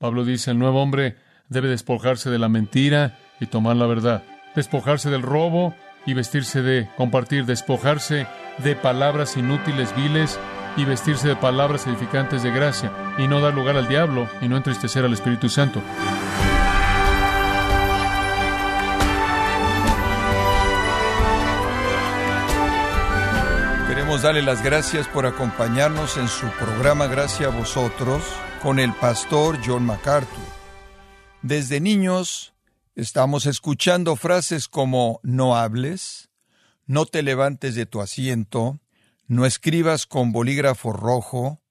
Pablo dice, el nuevo hombre debe despojarse de la mentira y tomar la verdad, despojarse del robo y vestirse de compartir, despojarse de palabras inútiles, viles y vestirse de palabras edificantes de gracia y no dar lugar al diablo y no entristecer al Espíritu Santo. Queremos darle las gracias por acompañarnos en su programa Gracias a vosotros con el pastor John MacArthur. Desde niños estamos escuchando frases como no hables, no te levantes de tu asiento, no escribas con bolígrafo rojo,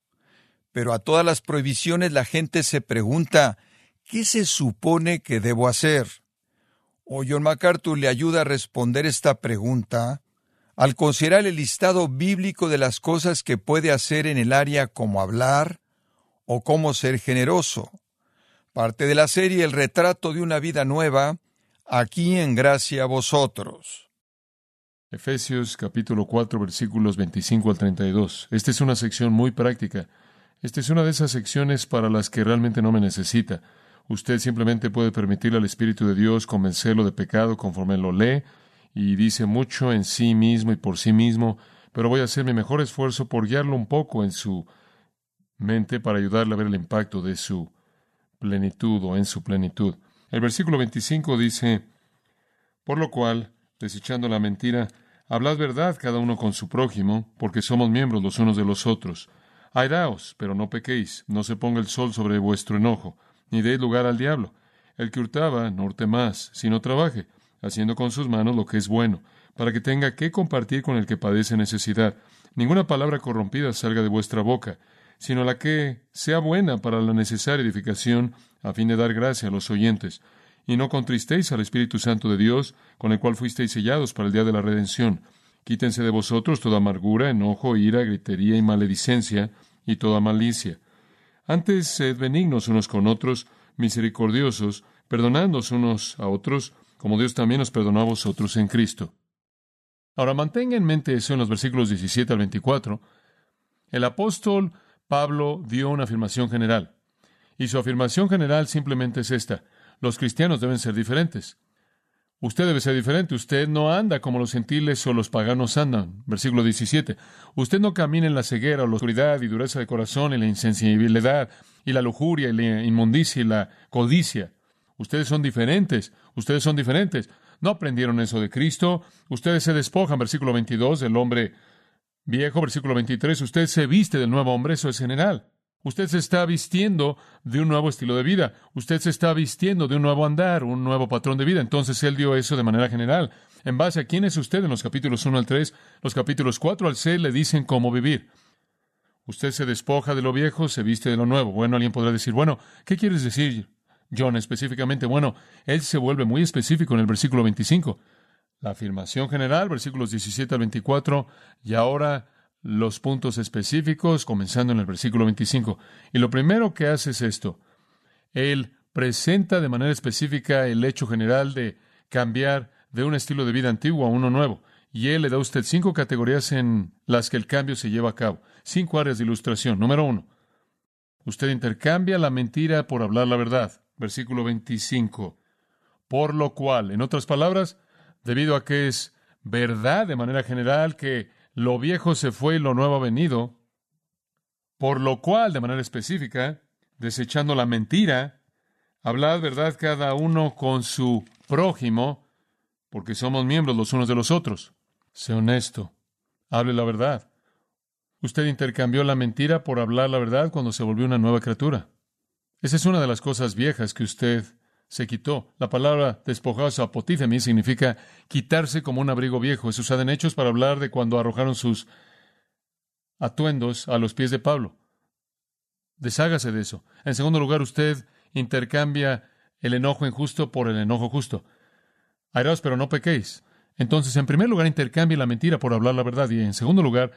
pero a todas las prohibiciones la gente se pregunta, ¿qué se supone que debo hacer? O John MacArthur le ayuda a responder esta pregunta al considerar el listado bíblico de las cosas que puede hacer en el área como hablar o cómo ser generoso. Parte de la serie El retrato de una vida nueva, aquí en gracia a vosotros. Efesios capítulo 4 versículos 25 al 32. Esta es una sección muy práctica. Esta es una de esas secciones para las que realmente no me necesita. Usted simplemente puede permitirle al Espíritu de Dios convencerlo de pecado conforme lo lee y dice mucho en sí mismo y por sí mismo, pero voy a hacer mi mejor esfuerzo por guiarlo un poco en su mente para ayudarle a ver el impacto de su plenitud o en su plenitud. El versículo 25 dice, por lo cual, desechando la mentira, hablad verdad cada uno con su prójimo, porque somos miembros los unos de los otros. Airaos, pero no pequéis, no se ponga el sol sobre vuestro enojo, ni deis lugar al diablo. El que hurtaba, no hurte más, sino trabaje, haciendo con sus manos lo que es bueno, para que tenga que compartir con el que padece necesidad. Ninguna palabra corrompida salga de vuestra boca, sino la que sea buena para la necesaria edificación, a fin de dar gracia a los oyentes y no contristéis al Espíritu Santo de Dios, con el cual fuisteis sellados para el día de la redención. Quítense de vosotros toda amargura, enojo, ira, gritería y maledicencia, y toda malicia. Antes sed benignos unos con otros, misericordiosos, perdonándoos unos a otros, como Dios también nos perdonó a vosotros en Cristo. Ahora mantenga en mente eso en los versículos 17 al 24. El apóstol Pablo dio una afirmación general. Y su afirmación general simplemente es esta. Los cristianos deben ser diferentes. Usted debe ser diferente. Usted no anda como los gentiles o los paganos andan. Versículo 17. Usted no camina en la ceguera o la oscuridad y dureza de corazón y la insensibilidad y la lujuria y la inmundicia y la codicia. Ustedes son diferentes. Ustedes son diferentes. No aprendieron eso de Cristo. Ustedes se despojan. Versículo 22 del hombre viejo. Versículo 23. Usted se viste del nuevo hombre. Eso es general. Usted se está vistiendo de un nuevo estilo de vida. Usted se está vistiendo de un nuevo andar, un nuevo patrón de vida. Entonces Él dio eso de manera general. En base a quién es usted en los capítulos 1 al 3, los capítulos 4 al 6 le dicen cómo vivir. Usted se despoja de lo viejo, se viste de lo nuevo. Bueno, alguien podrá decir, bueno, ¿qué quieres decir, John, específicamente? Bueno, Él se vuelve muy específico en el versículo 25. La afirmación general, versículos 17 al 24, y ahora los puntos específicos, comenzando en el versículo 25. Y lo primero que hace es esto. Él presenta de manera específica el hecho general de cambiar de un estilo de vida antiguo a uno nuevo. Y él le da a usted cinco categorías en las que el cambio se lleva a cabo. Cinco áreas de ilustración. Número uno. Usted intercambia la mentira por hablar la verdad. Versículo 25. Por lo cual, en otras palabras, debido a que es verdad de manera general que lo viejo se fue y lo nuevo ha venido, por lo cual, de manera específica, desechando la mentira, hablad verdad cada uno con su prójimo, porque somos miembros los unos de los otros. Sé honesto, hable la verdad. Usted intercambió la mentira por hablar la verdad cuando se volvió una nueva criatura. Esa es una de las cosas viejas que usted se quitó. La palabra despojados apotífemi significa quitarse como un abrigo viejo. Es usada en Hechos para hablar de cuando arrojaron sus atuendos a los pies de Pablo. Deshágase de eso. En segundo lugar, usted intercambia el enojo injusto por el enojo justo. Airaos, pero no pequéis. Entonces, en primer lugar, intercambie la mentira por hablar la verdad. Y en segundo lugar,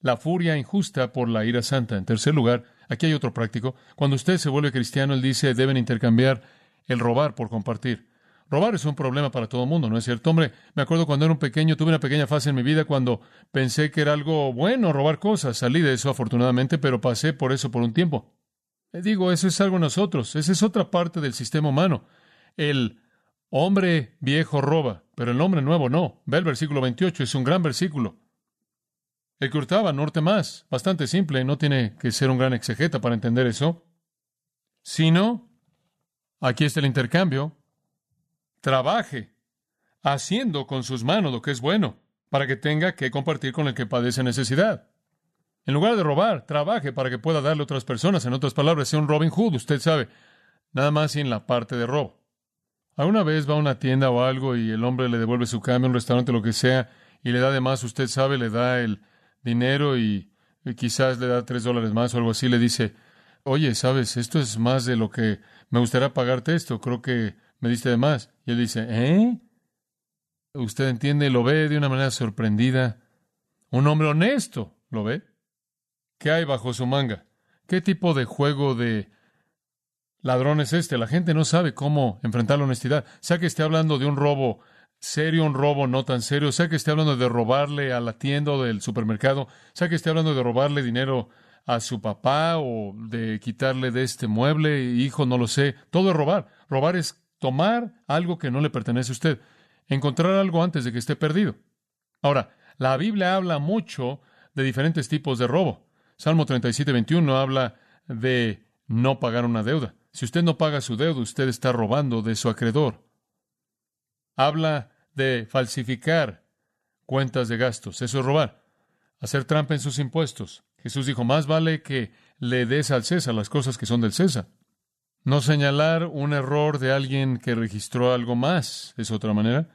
la furia injusta por la ira santa. En tercer lugar, aquí hay otro práctico. Cuando usted se vuelve cristiano, él dice, deben intercambiar el robar por compartir. Robar es un problema para todo el mundo, ¿no es cierto? Hombre, me acuerdo cuando era un pequeño, tuve una pequeña fase en mi vida cuando pensé que era algo bueno robar cosas. Salí de eso afortunadamente, pero pasé por eso por un tiempo. Digo, eso es algo nosotros, esa es otra parte del sistema humano. El hombre viejo roba, pero el hombre nuevo no. Ve el versículo 28, es un gran versículo. El que hurtaba, norte más, bastante simple, no tiene que ser un gran exegeta para entender eso. Sino, aquí está el intercambio, trabaje, haciendo con sus manos lo que es bueno, para que tenga que compartir con el que padece necesidad. En lugar de robar, trabaje para que pueda darle a otras personas. En otras palabras, sea un Robin Hood, usted sabe, nada más en la parte de robo. Alguna vez va a una tienda o algo y el hombre le devuelve su cambio, un restaurante, lo que sea, y le da de más, usted sabe, le da el dinero y, quizás le da tres dólares más o algo así, le dice, oye, sabes, esto es más de lo que me gustaría pagarte esto, creo que me diste de más. Y él dice, ¿eh? Usted entiende, lo ve de una manera sorprendida. Un hombre honesto, ¿lo ve? ¿Qué hay bajo su manga? ¿Qué tipo de juego de ladrón es este? La gente no sabe cómo enfrentar la honestidad. Sea que esté hablando de un robo serio, un robo no tan serio, sea que esté hablando de robarle a la tienda del supermercado, sea que esté hablando de robarle dinero a su papá o de quitarle de este mueble, hijo, no lo sé. Todo es robar. Robar es tomar algo que no le pertenece a usted, encontrar algo antes de que esté perdido. Ahora, la Biblia habla mucho de diferentes tipos de robo. Salmo 37, 21 habla de no pagar una deuda. Si usted no paga su deuda, usted está robando de su acreedor. Habla de falsificar cuentas de gastos. Eso es robar. Hacer trampa en sus impuestos. Jesús dijo, más vale que le des al César las cosas que son del César. No señalar un error de alguien que registró algo más es otra manera.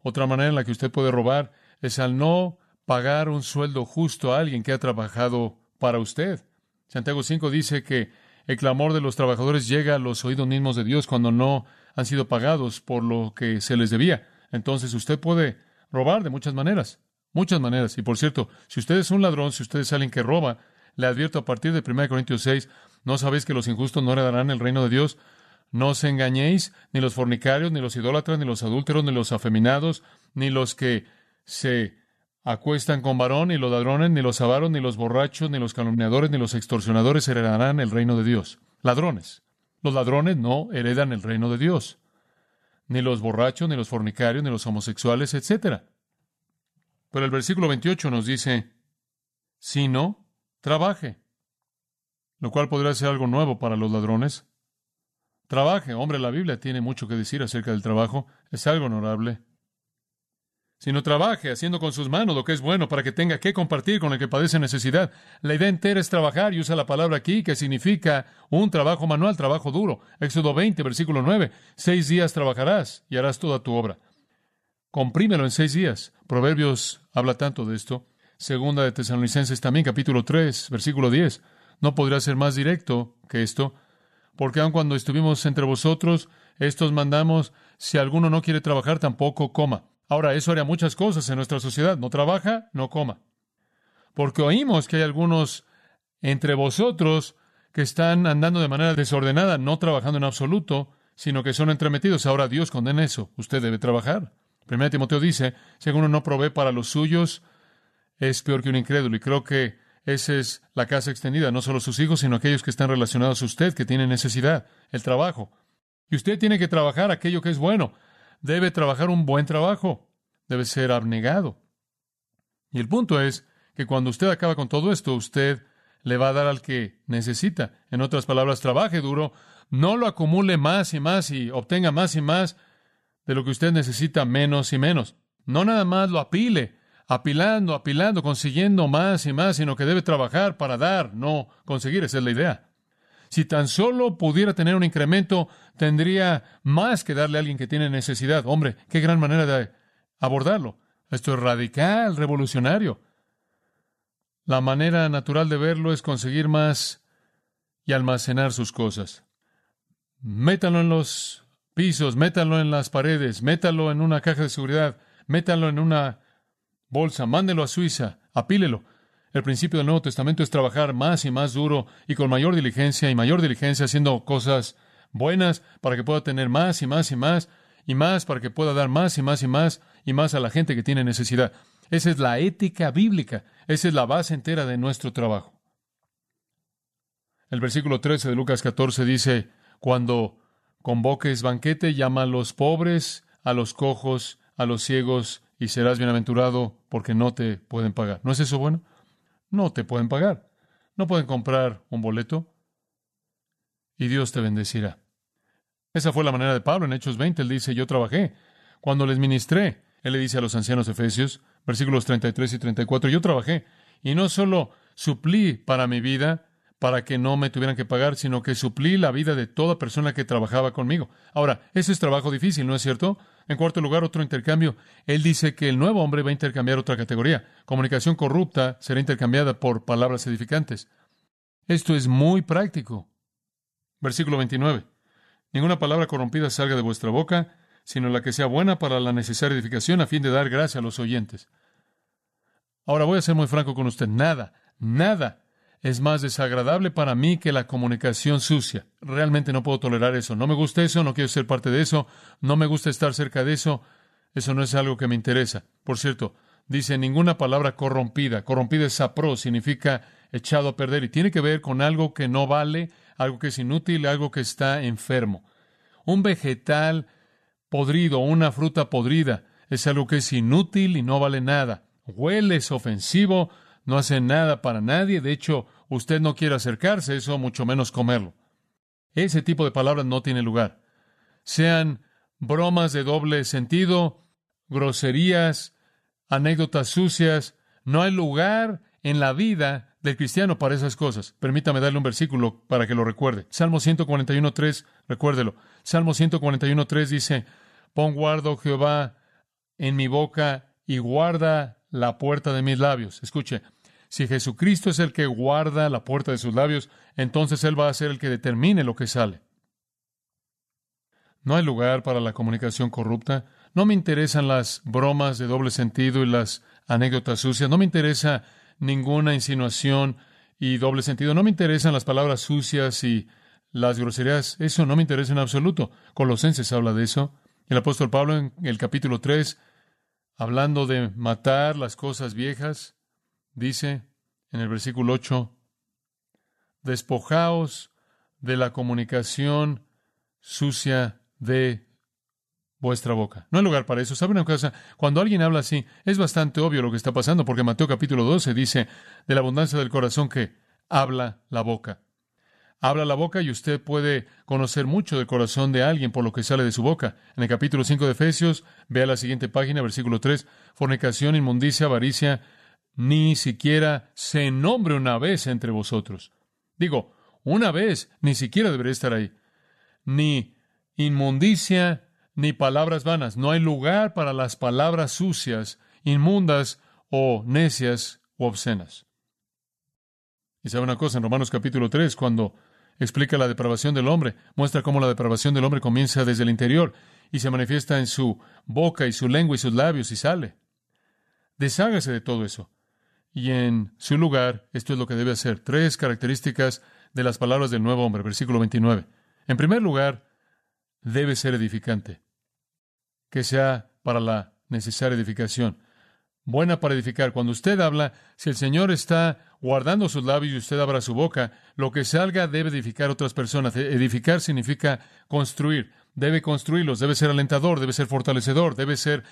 Otra manera en la que usted puede robar es al no pagar un sueldo justo a alguien que ha trabajado para usted. Santiago 5 dice que el clamor de los trabajadores llega a los oídos mismos de Dios cuando no han sido pagados por lo que se les debía. Entonces usted puede robar de muchas maneras, muchas maneras. Y por cierto, si usted es un ladrón, si usted es alguien que roba, le advierto a partir de 1 Corintios 6, ¿no sabéis que los injustos no heredarán el reino de Dios? No os engañéis, ni los fornicarios, ni los idólatras, ni los adúlteros, ni los afeminados, ni los que se acuestan con varón, ni los ladrones, ni los avaros, ni los borrachos, ni los calumniadores, ni los extorsionadores heredarán el reino de Dios. Ladrones. Los ladrones no heredan el reino de Dios. Ni los borrachos, ni los fornicarios, ni los homosexuales, etc. Pero el versículo 28 nos dice, si no, trabaje. Lo cual podría ser algo nuevo para los ladrones. Trabaje. Hombre, la Biblia tiene mucho que decir acerca del trabajo. Es algo honorable sino trabaje haciendo con sus manos lo que es bueno para que tenga que compartir con el que padece necesidad. La idea entera es trabajar y usa la palabra aquí que significa un trabajo manual, trabajo duro. Éxodo 20, versículo 9. Seis días trabajarás y harás toda tu obra. Comprímelo en seis días. Proverbios habla tanto de esto. Segunda de Tesalonicenses también, capítulo 3, versículo 10. No podría ser más directo que esto, porque aun cuando estuvimos entre vosotros, estos mandamos, si alguno no quiere trabajar, tampoco coma. Ahora, eso haría muchas cosas en nuestra sociedad. No trabaja, no coma. Porque oímos que hay algunos entre vosotros que están andando de manera desordenada, no trabajando en absoluto, sino que son entremetidos. Ahora Dios condena eso. Usted debe trabajar. Primero Timoteo dice, si alguno no provee para los suyos, es peor que un incrédulo. Y creo que esa es la casa extendida, no solo sus hijos, sino aquellos que están relacionados a usted, que tienen necesidad, el trabajo. Y usted tiene que trabajar aquello que es bueno debe trabajar un buen trabajo, debe ser abnegado. Y el punto es que cuando usted acaba con todo esto, usted le va a dar al que necesita. En otras palabras, trabaje duro, no lo acumule más y más y obtenga más y más de lo que usted necesita menos y menos. No nada más lo apile, apilando, apilando, consiguiendo más y más, sino que debe trabajar para dar, no conseguir. Esa es la idea. Si tan solo pudiera tener un incremento, tendría más que darle a alguien que tiene necesidad. Hombre, qué gran manera de abordarlo. Esto es radical, revolucionario. La manera natural de verlo es conseguir más y almacenar sus cosas. Métalo en los pisos, métalo en las paredes, métalo en una caja de seguridad, métalo en una bolsa, mándelo a Suiza, apílelo. El principio del Nuevo Testamento es trabajar más y más duro y con mayor diligencia y mayor diligencia haciendo cosas buenas para que pueda tener más y más y más y más para que pueda dar más y más y más y más a la gente que tiene necesidad. Esa es la ética bíblica, esa es la base entera de nuestro trabajo. El versículo 13 de Lucas 14 dice, cuando convoques banquete, llama a los pobres, a los cojos, a los ciegos, y serás bienaventurado porque no te pueden pagar. ¿No es eso bueno? No te pueden pagar. No pueden comprar un boleto y Dios te bendecirá. Esa fue la manera de Pablo en Hechos 20. Él dice, yo trabajé. Cuando les ministré, él le dice a los ancianos efesios, versículos 33 y 34, yo trabajé y no solo suplí para mi vida, para que no me tuvieran que pagar, sino que suplí la vida de toda persona que trabajaba conmigo. Ahora, ese es trabajo difícil, ¿no es cierto? En cuarto lugar, otro intercambio. Él dice que el nuevo hombre va a intercambiar otra categoría. Comunicación corrupta será intercambiada por palabras edificantes. Esto es muy práctico. Versículo 29. Ninguna palabra corrompida salga de vuestra boca, sino la que sea buena para la necesaria edificación a fin de dar gracia a los oyentes. Ahora voy a ser muy franco con usted. Nada, nada es más desagradable para mí que la comunicación sucia. Realmente no puedo tolerar eso. No me gusta eso, no quiero ser parte de eso, no me gusta estar cerca de eso. Eso no es algo que me interesa. Por cierto, dice ninguna palabra corrompida. Corrompida es sapro, significa echado a perder y tiene que ver con algo que no vale, algo que es inútil, algo que está enfermo. Un vegetal podrido, una fruta podrida, es algo que es inútil y no vale nada. Huele, es ofensivo, no hace nada para nadie, de hecho, usted no quiere acercarse eso, mucho menos comerlo. Ese tipo de palabras no tiene lugar. Sean bromas de doble sentido, groserías, anécdotas sucias, no hay lugar en la vida del cristiano para esas cosas. Permítame darle un versículo para que lo recuerde. Salmo 141.3, recuérdelo. Salmo 141.3 dice, Pon guardo, Jehová, en mi boca y guarda la puerta de mis labios. Escuche, si Jesucristo es el que guarda la puerta de sus labios, entonces Él va a ser el que determine lo que sale. No hay lugar para la comunicación corrupta. No me interesan las bromas de doble sentido y las anécdotas sucias. No me interesa ninguna insinuación y doble sentido. No me interesan las palabras sucias y las groserías. Eso no me interesa en absoluto. Colosenses habla de eso. El apóstol Pablo en el capítulo 3, hablando de matar las cosas viejas, dice en el versículo 8, despojaos de la comunicación sucia de vuestra boca. No hay lugar para eso. ¿Sabe una cosa? Cuando alguien habla así, es bastante obvio lo que está pasando, porque Mateo capítulo 12 dice, de la abundancia del corazón que habla la boca. Habla la boca y usted puede conocer mucho del corazón de alguien por lo que sale de su boca. En el capítulo 5 de Efesios, vea la siguiente página, versículo 3, fornicación, inmundicia, avaricia, ni siquiera se nombre una vez entre vosotros. Digo, una vez ni siquiera debería estar ahí. Ni inmundicia, ni palabras vanas. No hay lugar para las palabras sucias, inmundas o necias o obscenas. Y sabe una cosa, en Romanos capítulo 3, cuando explica la depravación del hombre, muestra cómo la depravación del hombre comienza desde el interior y se manifiesta en su boca y su lengua y sus labios y sale. Deshágase de todo eso. Y en su lugar, esto es lo que debe hacer. Tres características de las palabras del nuevo hombre, versículo 29. En primer lugar, debe ser edificante que sea para la necesaria edificación. Buena para edificar. Cuando usted habla, si el Señor está guardando sus labios y usted abra su boca, lo que salga debe edificar a otras personas. E-, edificar significa construir. Debe construirlos, debe ser alentador, debe ser fortalecedor, debe ser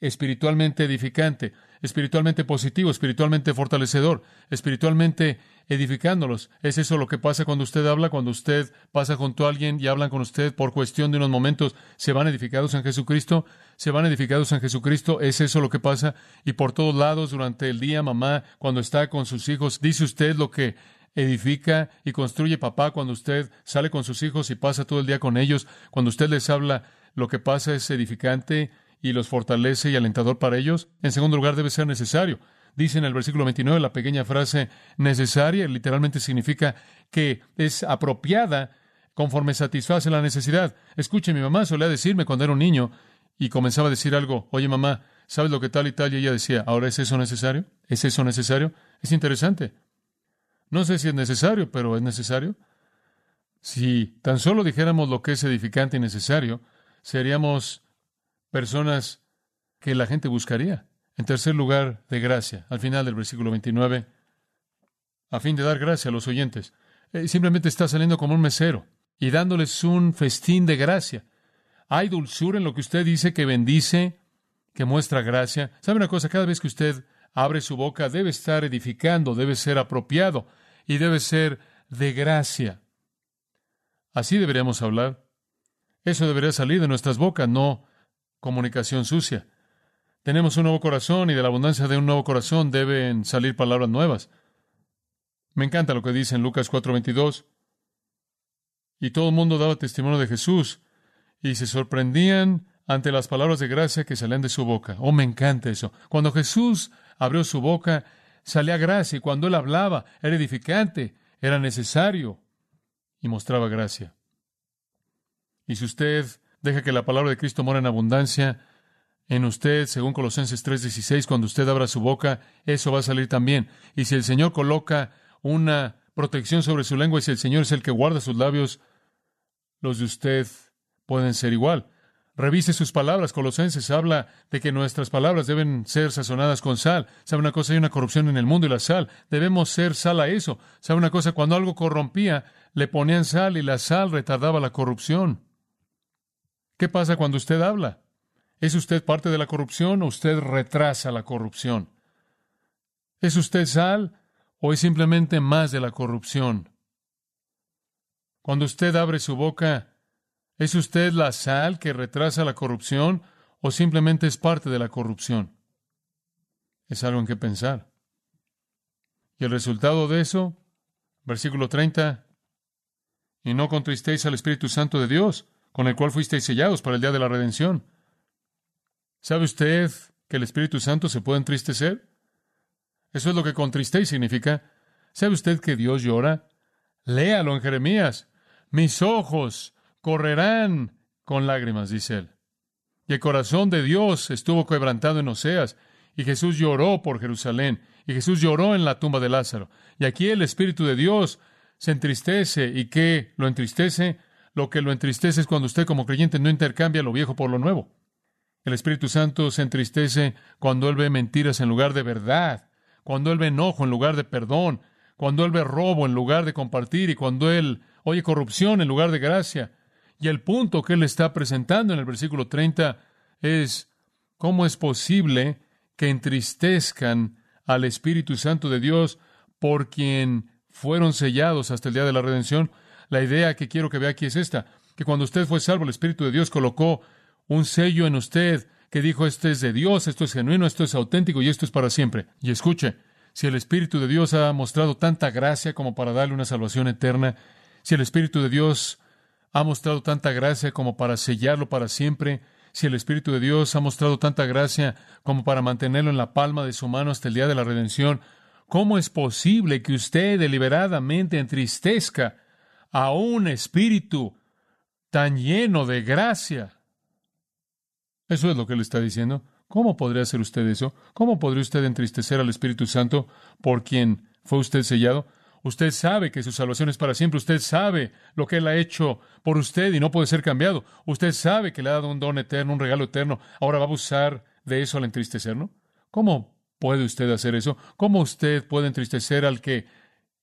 espiritualmente edificante, espiritualmente positivo, espiritualmente fortalecedor, espiritualmente edificándolos. ¿Es eso lo que pasa cuando usted habla? Cuando usted pasa junto a alguien y hablan con usted por cuestión de unos momentos, ¿se van edificados en Jesucristo? ¿Se van edificados en Jesucristo? ¿Es eso lo que pasa? Y por todos lados durante el día, mamá, cuando está con sus hijos, dice usted lo que edifica y construye papá cuando usted sale con sus hijos y pasa todo el día con ellos, cuando usted les habla, lo que pasa es edificante y los fortalece y alentador para ellos. En segundo lugar, debe ser necesario. Dice en el versículo 29 la pequeña frase necesaria, literalmente significa que es apropiada conforme satisface la necesidad. Escuche, mi mamá solía decirme cuando era un niño y comenzaba a decir algo, oye mamá, ¿sabes lo que tal y tal? Y ella decía, ¿ahora es eso necesario? ¿Es eso necesario? Es interesante. No sé si es necesario, pero es necesario. Si tan solo dijéramos lo que es edificante y necesario, seríamos personas que la gente buscaría. En tercer lugar, de gracia, al final del versículo 29, a fin de dar gracia a los oyentes. eh, simplemente está saliendo como un mesero y dándoles un festín de gracia. Hay dulzura en lo que usted dice que bendice, que muestra gracia. ¿Sabe una cosa? Cada vez que usted abre su boca debe estar edificando, debe ser apropiado y debe ser de gracia. Así deberíamos hablar. Eso debería salir de nuestras bocas, no comunicación sucia. Tenemos un nuevo corazón y de la abundancia de un nuevo corazón deben salir palabras nuevas. Me encanta lo que dice en Lucas 4:22. Y todo el mundo daba testimonio de Jesús y se sorprendían ante las palabras de gracia que salían de su boca. Oh, me encanta eso. Cuando Jesús abrió su boca, salía gracia y cuando él hablaba era edificante, era necesario y mostraba gracia. Y si usted deja que la palabra de Cristo mora en abundancia en usted, según Colosenses 3:16, cuando usted abra su boca, eso va a salir también. Y si el Señor coloca una protección sobre su lengua y si el Señor es el que guarda sus labios, los de usted pueden ser igual. Revise sus palabras. Colosenses habla de que nuestras palabras deben ser sazonadas con sal. ¿Sabe una cosa? Hay una corrupción en el mundo y la sal. Debemos ser sal a eso. ¿Sabe una cosa? Cuando algo corrompía, le ponían sal y la sal retardaba la corrupción. ¿Qué pasa cuando usted habla? ¿Es usted parte de la corrupción o usted retrasa la corrupción? ¿Es usted sal o es simplemente más de la corrupción? Cuando usted abre su boca, ¿es usted la sal que retrasa la corrupción o simplemente es parte de la corrupción? Es algo en que pensar. Y el resultado de eso, versículo 30, y no contristéis al Espíritu Santo de Dios, con el cual fuisteis sellados para el día de la redención. ¿Sabe usted que el Espíritu Santo se puede entristecer? Eso es lo que contristéis significa. ¿Sabe usted que Dios llora? Léalo en Jeremías. Mis ojos correrán con lágrimas, dice él. Y el corazón de Dios estuvo quebrantado en Oseas, y Jesús lloró por Jerusalén, y Jesús lloró en la tumba de Lázaro. Y aquí el Espíritu de Dios se entristece. ¿Y qué lo entristece? Lo que lo entristece es cuando usted como creyente no intercambia lo viejo por lo nuevo. El Espíritu Santo se entristece cuando Él ve mentiras en lugar de verdad, cuando Él ve enojo en lugar de perdón, cuando Él ve robo en lugar de compartir y cuando Él oye corrupción en lugar de gracia. Y el punto que Él está presentando en el versículo 30 es cómo es posible que entristezcan al Espíritu Santo de Dios por quien fueron sellados hasta el día de la redención. La idea que quiero que vea aquí es esta, que cuando usted fue salvo, el Espíritu de Dios colocó un sello en usted que dijo, esto es de Dios, esto es genuino, esto es auténtico y esto es para siempre. Y escuche, si el Espíritu de Dios ha mostrado tanta gracia como para darle una salvación eterna, si el Espíritu de Dios ha mostrado tanta gracia como para sellarlo para siempre, si el Espíritu de Dios ha mostrado tanta gracia como para mantenerlo en la palma de su mano hasta el día de la redención, ¿cómo es posible que usted deliberadamente entristezca a un espíritu tan lleno de gracia. Eso es lo que él está diciendo. ¿Cómo podría hacer usted eso? ¿Cómo podría usted entristecer al Espíritu Santo por quien fue usted sellado? Usted sabe que su salvación es para siempre. Usted sabe lo que Él ha hecho por usted y no puede ser cambiado. Usted sabe que le ha dado un don eterno, un regalo eterno. Ahora va a abusar de eso al entristecerlo. ¿Cómo puede usted hacer eso? ¿Cómo usted puede entristecer al que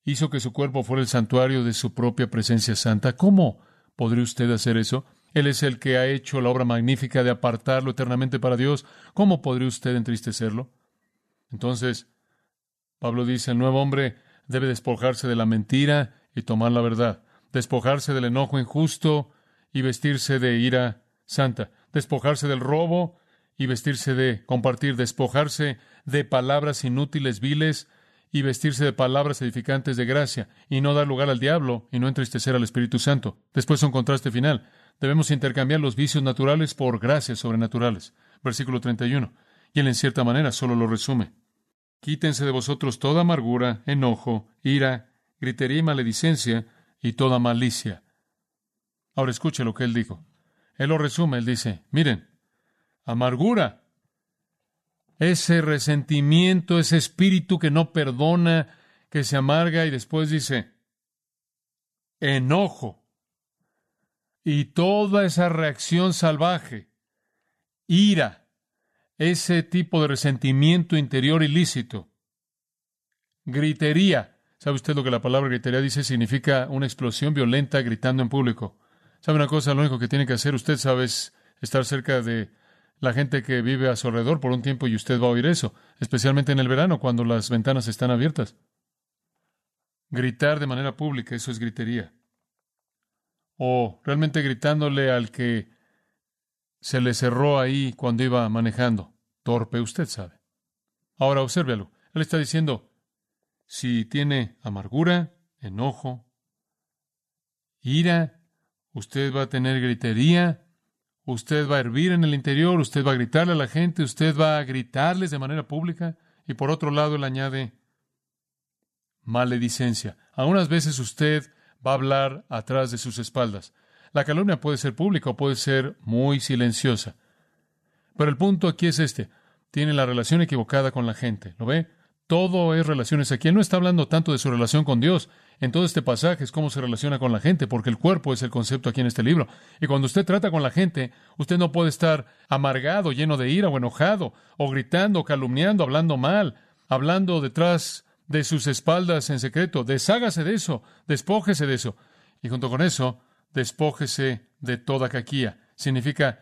hizo que su cuerpo fuera el santuario de su propia presencia santa. ¿Cómo podría usted hacer eso? Él es el que ha hecho la obra magnífica de apartarlo eternamente para Dios. ¿Cómo podría usted entristecerlo? Entonces, Pablo dice, el nuevo hombre debe despojarse de la mentira y tomar la verdad, despojarse del enojo injusto y vestirse de ira santa, despojarse del robo y vestirse de compartir, despojarse de palabras inútiles, viles y vestirse de palabras edificantes de gracia, y no dar lugar al diablo, y no entristecer al Espíritu Santo. Después un contraste final. Debemos intercambiar los vicios naturales por gracias sobrenaturales. Versículo 31. Y él en cierta manera solo lo resume. Quítense de vosotros toda amargura, enojo, ira, gritería y maledicencia, y toda malicia. Ahora escuche lo que él dijo. Él lo resume, él dice, miren, amargura, ese resentimiento, ese espíritu que no perdona, que se amarga y después dice, enojo. Y toda esa reacción salvaje, ira, ese tipo de resentimiento interior ilícito, gritería, ¿Sabe usted lo que la palabra gritería dice? Significa una explosión violenta gritando en público. ¿Sabe una cosa? Lo único que tiene que hacer usted, sabe, es estar cerca de la gente que vive a su alrededor por un tiempo y usted va a oír eso, especialmente en el verano cuando las ventanas están abiertas. Gritar de manera pública, eso es gritería. O realmente gritándole al que se le cerró ahí cuando iba manejando. Torpe, usted sabe. Ahora obsérvelo. Él está diciendo, si tiene amargura, enojo, ira, usted va a tener gritería, usted va a hervir en el interior, usted va a gritarle a la gente, usted va a gritarles de manera pública. Y por otro lado, él añade maledicencia. Algunas veces usted va a hablar atrás de sus espaldas. La calumnia puede ser pública o puede ser muy silenciosa. Pero el punto aquí es este. Tiene la relación equivocada con la gente. ¿Lo ve? Todo es relaciones. Aquí él no está hablando tanto de su relación con Dios. En todo este pasaje es cómo se relaciona con la gente, porque el cuerpo es el concepto aquí en este libro. Y cuando usted trata con la gente, usted no puede estar amargado, lleno de ira o enojado, o gritando, calumniando, hablando mal, hablando detrás de sus espaldas en secreto. Deshágase de eso, despójese de eso. Y junto con eso, despójese de toda caquía. Significa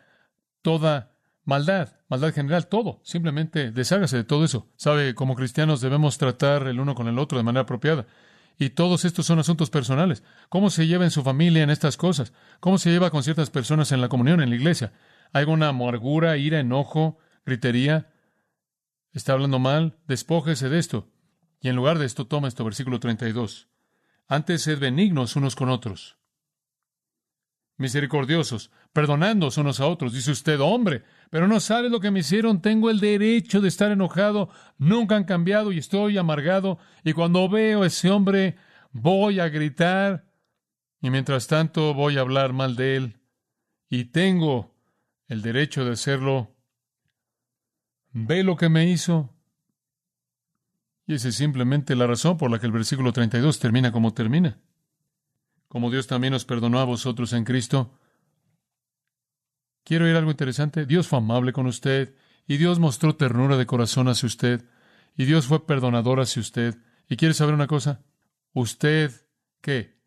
toda maldad, maldad general, todo. Simplemente deshágase de todo eso. Sabe, como cristianos debemos tratar el uno con el otro de manera apropiada. Y todos estos son asuntos personales. ¿Cómo se lleva en su familia en estas cosas? ¿Cómo se lleva con ciertas personas en la comunión, en la iglesia? ¿Hay alguna amargura, ira, enojo, gritería? ¿Está hablando mal? Despójese de esto. Y en lugar de esto, toma esto, versículo 32. Antes sed benignos unos con otros, misericordiosos, perdonándoos unos a otros. Dice usted, hombre, pero no sabe lo que me hicieron, tengo el derecho de estar enojado, nunca han cambiado y estoy amargado, y cuando veo a ese hombre voy a gritar, y mientras tanto voy a hablar mal de él, y tengo el derecho de hacerlo. ¿Ve lo que me hizo? Y esa es simplemente la razón por la que el versículo 32 termina como termina como Dios también os perdonó a vosotros en Cristo. Quiero oír algo interesante. Dios fue amable con usted y Dios mostró ternura de corazón hacia usted y Dios fue perdonador hacia usted. ¿Y quiere saber una cosa? ¿Usted qué?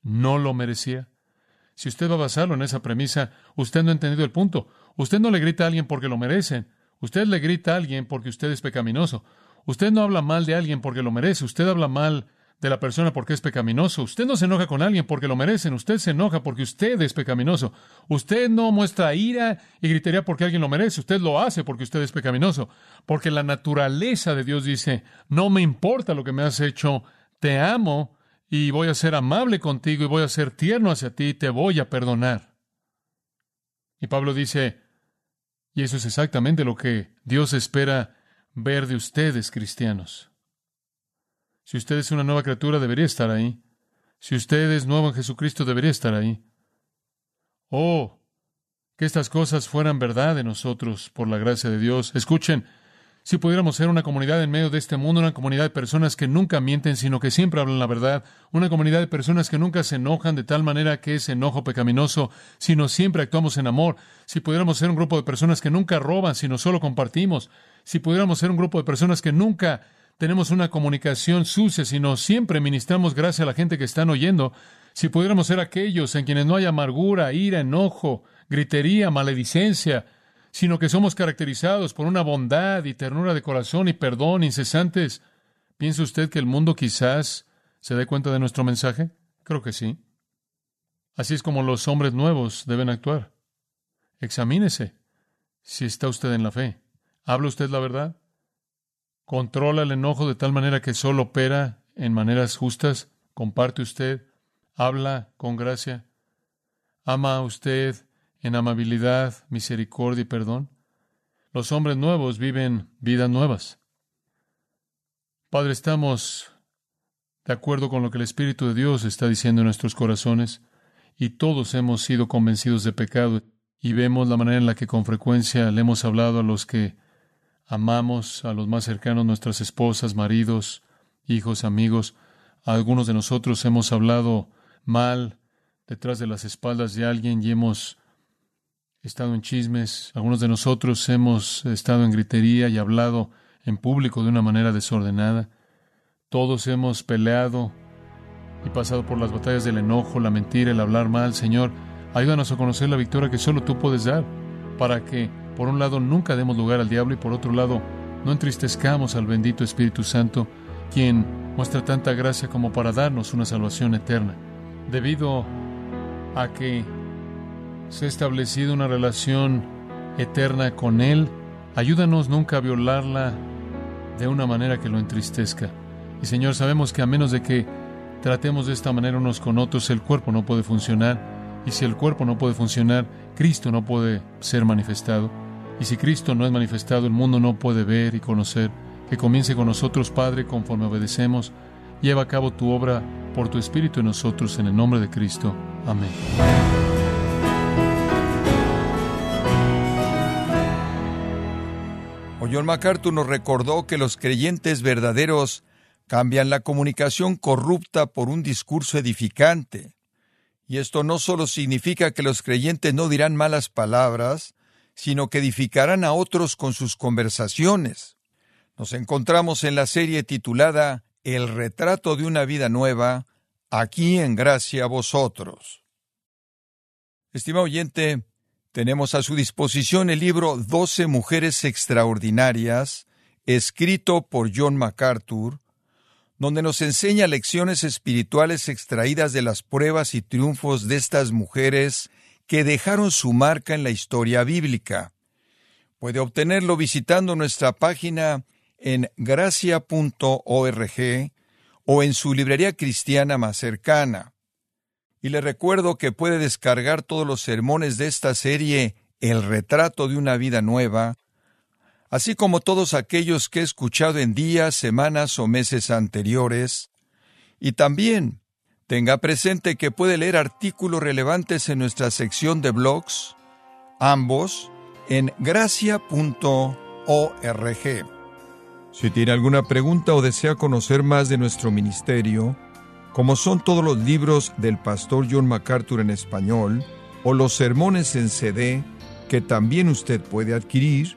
¿No lo merecía? Si usted va a basarlo en esa premisa, usted no ha entendido el punto. Usted no le grita a alguien porque lo merecen. Usted le grita a alguien porque usted es pecaminoso. Usted no habla mal de alguien porque lo merece. Usted habla mal de la persona porque es pecaminoso. Usted no se enoja con alguien porque lo merecen. Usted se enoja porque usted es pecaminoso. Usted no muestra ira y gritaría porque alguien lo merece. Usted lo hace porque usted es pecaminoso. Porque la naturaleza de Dios dice, no me importa lo que me has hecho, te amo y voy a ser amable contigo y voy a ser tierno hacia ti y te voy a perdonar. Y Pablo dice, y eso es exactamente lo que Dios espera ver de ustedes, cristianos. Si usted es una nueva criatura, debería estar ahí. Si usted es nuevo en Jesucristo, debería estar ahí. Oh, que estas cosas fueran verdad de nosotros por la gracia de Dios. Escuchen, si pudiéramos ser una comunidad en medio de este mundo, una comunidad de personas que nunca mienten, sino que siempre hablan la verdad, una comunidad de personas que nunca se enojan de tal manera que es enojo pecaminoso, sino siempre actuamos en amor, si pudiéramos ser un grupo de personas que nunca roban, sino solo compartimos, si pudiéramos ser un grupo de personas que nunca tenemos una comunicación sucia, sino siempre ministramos gracia a la gente que están oyendo. Si pudiéramos ser aquellos en quienes no hay amargura, ira, enojo, gritería, maledicencia, sino que somos caracterizados por una bondad y ternura de corazón y perdón incesantes, ¿piensa usted que el mundo quizás se dé cuenta de nuestro mensaje? Creo que sí. Así es como los hombres nuevos deben actuar. Examínese si está usted en la fe. ¿Habla usted la verdad? Controla el enojo de tal manera que solo opera en maneras justas, comparte usted, habla con gracia, ama a usted en amabilidad, misericordia y perdón. Los hombres nuevos viven vidas nuevas. Padre, estamos de acuerdo con lo que el Espíritu de Dios está diciendo en nuestros corazones y todos hemos sido convencidos de pecado y vemos la manera en la que con frecuencia le hemos hablado a los que amamos a los más cercanos, nuestras esposas, maridos, hijos, amigos. algunos de nosotros hemos hablado mal detrás de las espaldas de alguien y hemos estado en chismes. Algunos de nosotros hemos estado en gritería y hablado en público de una manera desordenada. Todos hemos peleado y pasado por las batallas del enojo, la mentira, el hablar mal. Señor, ayúdanos a conocer la victoria que solo tú puedes dar, para que, por un lado, nunca demos lugar al diablo y por otro lado, no entristezcamos al bendito Espíritu Santo, quien muestra tanta gracia como para darnos una salvación eterna. Debido a que se ha establecido una relación eterna con Él, ayúdanos nunca a violarla de una manera que lo entristezca. Y Señor, sabemos que a menos de que tratemos de esta manera unos con otros, el cuerpo no puede funcionar. Y si el cuerpo no puede funcionar, Cristo no puede ser manifestado. Y si Cristo no es manifestado, el mundo no puede ver y conocer. Que comience con nosotros, Padre, conforme obedecemos. Lleva a cabo tu obra por tu Espíritu en nosotros, en el nombre de Cristo. Amén. John MacArthur nos recordó que los creyentes verdaderos cambian la comunicación corrupta por un discurso edificante. Y esto no solo significa que los creyentes no dirán malas palabras, sino que edificarán a otros con sus conversaciones. Nos encontramos en la serie titulada El retrato de una vida nueva, aquí en gracia a vosotros. Estimado oyente, tenemos a su disposición el libro Doce Mujeres Extraordinarias, escrito por John MacArthur, donde nos enseña lecciones espirituales extraídas de las pruebas y triunfos de estas mujeres que dejaron su marca en la historia bíblica. Puede obtenerlo visitando nuestra página en gracia.org o en su librería cristiana más cercana. Y le recuerdo que puede descargar todos los sermones de esta serie El retrato de una vida nueva, así como todos aquellos que he escuchado en días, semanas o meses anteriores. Y también tenga presente que puede leer artículos relevantes en nuestra sección de blogs, ambos en gracia.org. Si tiene alguna pregunta o desea conocer más de nuestro ministerio, como son todos los libros del pastor John MacArthur en español o los sermones en CD que también usted puede adquirir,